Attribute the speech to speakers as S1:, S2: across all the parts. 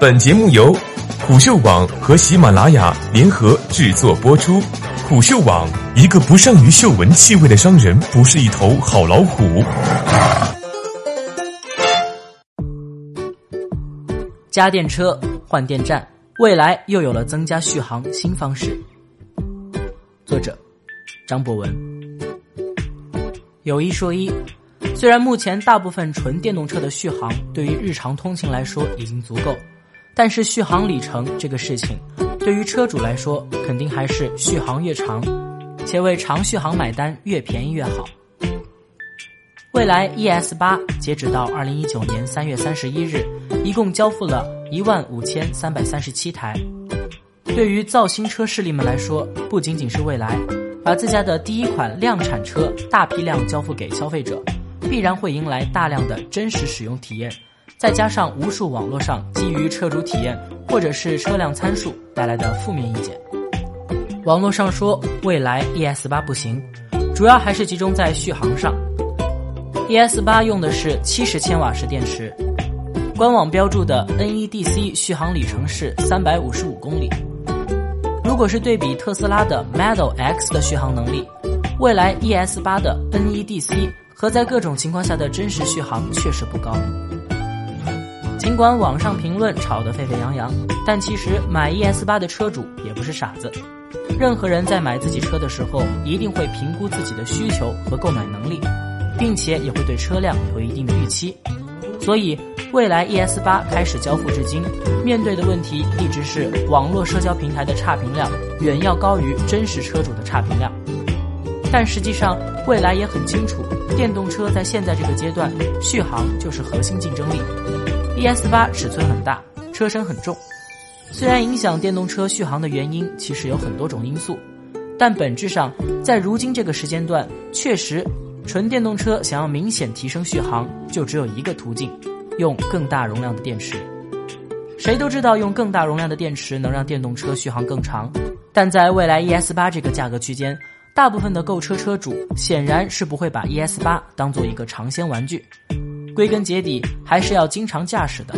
S1: 本节目由虎嗅网和喜马拉雅联合制作播出。虎嗅网：一个不善于嗅闻气味的商人，不是一头好老虎。
S2: 家电车换电站，未来又有了增加续航新方式。作者：张博文。有一说一，虽然目前大部分纯电动车的续航对于日常通勤来说已经足够，但是续航里程这个事情，对于车主来说肯定还是续航越长，且为长续航买单，越便宜越好。蔚来 ES 八截止到二零一九年三月三十一日，一共交付了一万五千三百三十七台。对于造新车势力们来说，不仅仅是蔚来。把自家的第一款量产车大批量交付给消费者，必然会迎来大量的真实使用体验，再加上无数网络上基于车主体验或者是车辆参数带来的负面意见。网络上说未来 ES 八不行，主要还是集中在续航上。ES 八用的是七十千瓦时电池，官网标注的 NEDC 续航里程是三百五十五公里。如果是对比特斯拉的 Model X 的续航能力，蔚来 ES 八的 NEDC 和在各种情况下的真实续航确实不高。尽管网上评论吵得沸沸扬扬，但其实买 ES 八的车主也不是傻子。任何人在买自己车的时候，一定会评估自己的需求和购买能力，并且也会对车辆有一定的预期。所以，蔚来 ES 八开始交付至今，面对的问题一直是网络社交平台的差评量远要高于真实车主的差评量。但实际上，蔚来也很清楚，电动车在现在这个阶段，续航就是核心竞争力。ES 八尺寸很大，车身很重，虽然影响电动车续航的原因其实有很多种因素，但本质上，在如今这个时间段，确实。纯电动车想要明显提升续航，就只有一个途径，用更大容量的电池。谁都知道用更大容量的电池能让电动车续航更长，但在未来 ES 八这个价格区间，大部分的购车车主显然是不会把 ES 八当做一个尝鲜玩具。归根结底，还是要经常驾驶的。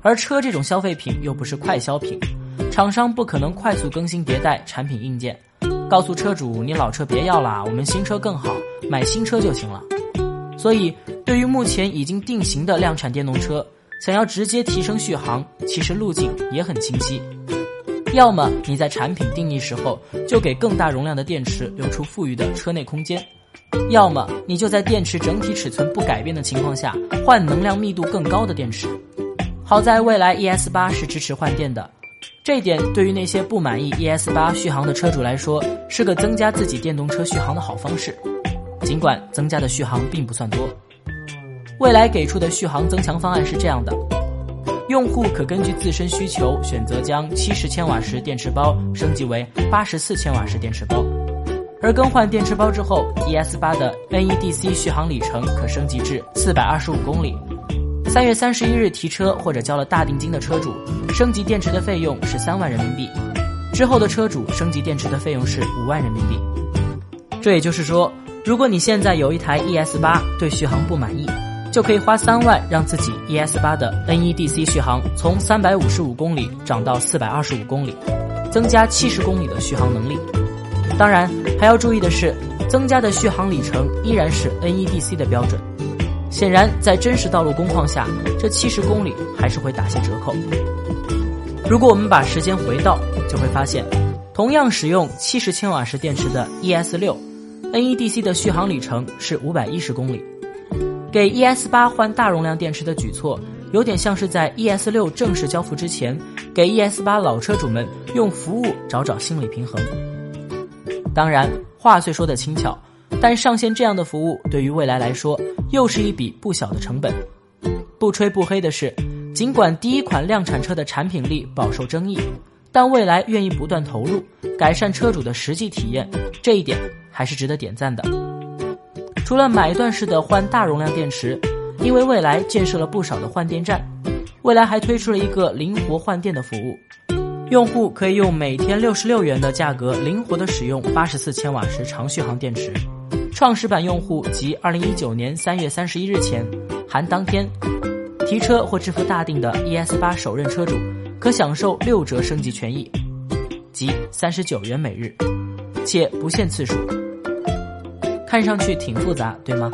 S2: 而车这种消费品又不是快消品，厂商不可能快速更新迭代产品硬件。告诉车主，你老车别要了，我们新车更好，买新车就行了。所以，对于目前已经定型的量产电动车，想要直接提升续航，其实路径也很清晰。要么你在产品定义时候就给更大容量的电池留出富裕的车内空间，要么你就在电池整体尺寸不改变的情况下换能量密度更高的电池。好在未来 ES 八是支持换电的。这一点对于那些不满意 ES 八续航的车主来说，是个增加自己电动车续航的好方式。尽管增加的续航并不算多，未来给出的续航增强方案是这样的：用户可根据自身需求选择将七十千瓦时电池包升级为八十四千瓦时电池包，而更换电池包之后，ES 八的 NEDC 续航里程可升级至四百二十五公里。三月三十一日提车或者交了大定金的车主，升级电池的费用是三万人民币；之后的车主升级电池的费用是五万人民币。这也就是说，如果你现在有一台 ES 八，对续航不满意，就可以花三万让自己 ES 八的 NEDC 续航从三百五十五公里涨到四百二十五公里，增加七十公里的续航能力。当然，还要注意的是，增加的续航里程依然是 NEDC 的标准。显然，在真实道路工况下，这七十公里还是会打些折扣。如果我们把时间回到，就会发现，同样使用七十千瓦时电池的 ES 六，NEDC 的续航里程是五百一十公里。给 ES 八换大容量电池的举措，有点像是在 ES 六正式交付之前，给 ES 八老车主们用服务找找心理平衡。当然，话虽说的轻巧。但上线这样的服务，对于未来来说，又是一笔不小的成本。不吹不黑的是，尽管第一款量产车的产品力饱受争议，但未来愿意不断投入，改善车主的实际体验，这一点还是值得点赞的。除了买断式的换大容量电池，因为未来建设了不少的换电站，未来还推出了一个灵活换电的服务，用户可以用每天六十六元的价格，灵活的使用八十四千瓦时长续航电池。创始版用户及二零一九年三月三十一日前（含当天）提提车或支付大定的 ES 八首任车主可享受六折升级权益，即三十九元每日，且不限次数。看上去挺复杂，对吗？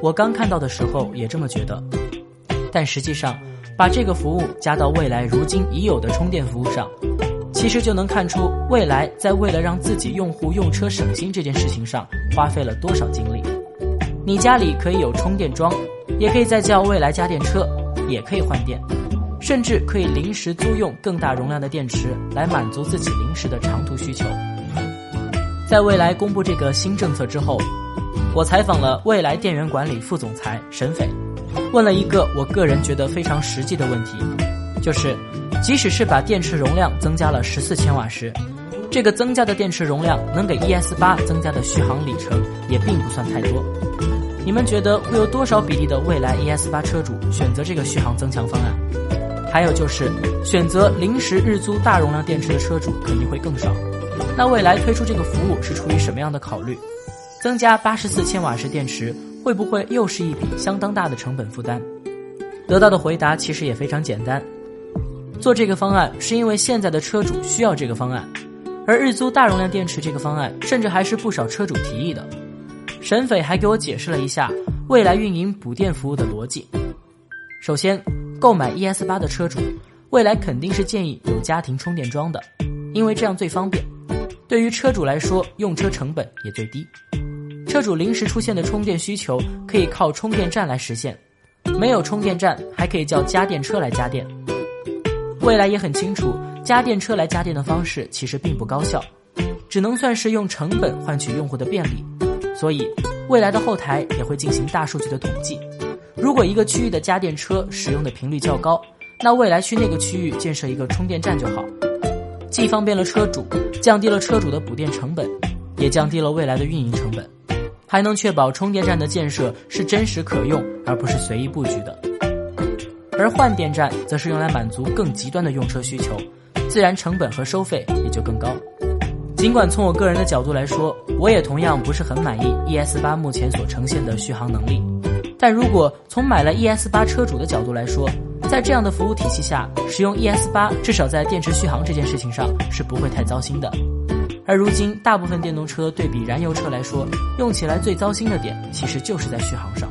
S2: 我刚看到的时候也这么觉得，但实际上把这个服务加到未来如今已有的充电服务上，其实就能看出未来在为了让自己用户用车省心这件事情上花费了多少精力。你家里可以有充电桩，也可以再叫未来家电车，也可以换电，甚至可以临时租用更大容量的电池来满足自己临时的长途需求。在未来公布这个新政策之后，我采访了未来电源管理副总裁沈斐，问了一个我个人觉得非常实际的问题，就是即使是把电池容量增加了十四千瓦时，这个增加的电池容量能给 ES 八增加的续航里程也并不算太多。你们觉得会有多少比例的未来 ES 八车主选择这个续航增强方案？还有就是选择临时日租大容量电池的车主肯定会更少。那未来推出这个服务是出于什么样的考虑？增加八十四千瓦时电池会不会又是一笔相当大的成本负担？得到的回答其实也非常简单，做这个方案是因为现在的车主需要这个方案，而日租大容量电池这个方案甚至还是不少车主提议的。沈斐还给我解释了一下未来运营补电服务的逻辑。首先，购买 ES 八的车主，未来肯定是建议有家庭充电桩的，因为这样最方便。对于车主来说，用车成本也最低。车主临时出现的充电需求可以靠充电站来实现，没有充电站还可以叫家电车来加电。未来也很清楚，家电车来加电的方式其实并不高效，只能算是用成本换取用户的便利。所以，未来的后台也会进行大数据的统计。如果一个区域的家电车使用的频率较高，那未来去那个区域建设一个充电站就好。既方便了车主，降低了车主的补电成本，也降低了未来的运营成本，还能确保充电站的建设是真实可用，而不是随意布局的。而换电站则是用来满足更极端的用车需求，自然成本和收费也就更高。尽管从我个人的角度来说，我也同样不是很满意 ES 八目前所呈现的续航能力，但如果从买了 ES 八车主的角度来说，在这样的服务体系下，使用 ES 八至少在电池续航这件事情上是不会太糟心的。而如今，大部分电动车对比燃油车来说，用起来最糟心的点其实就是在续航上。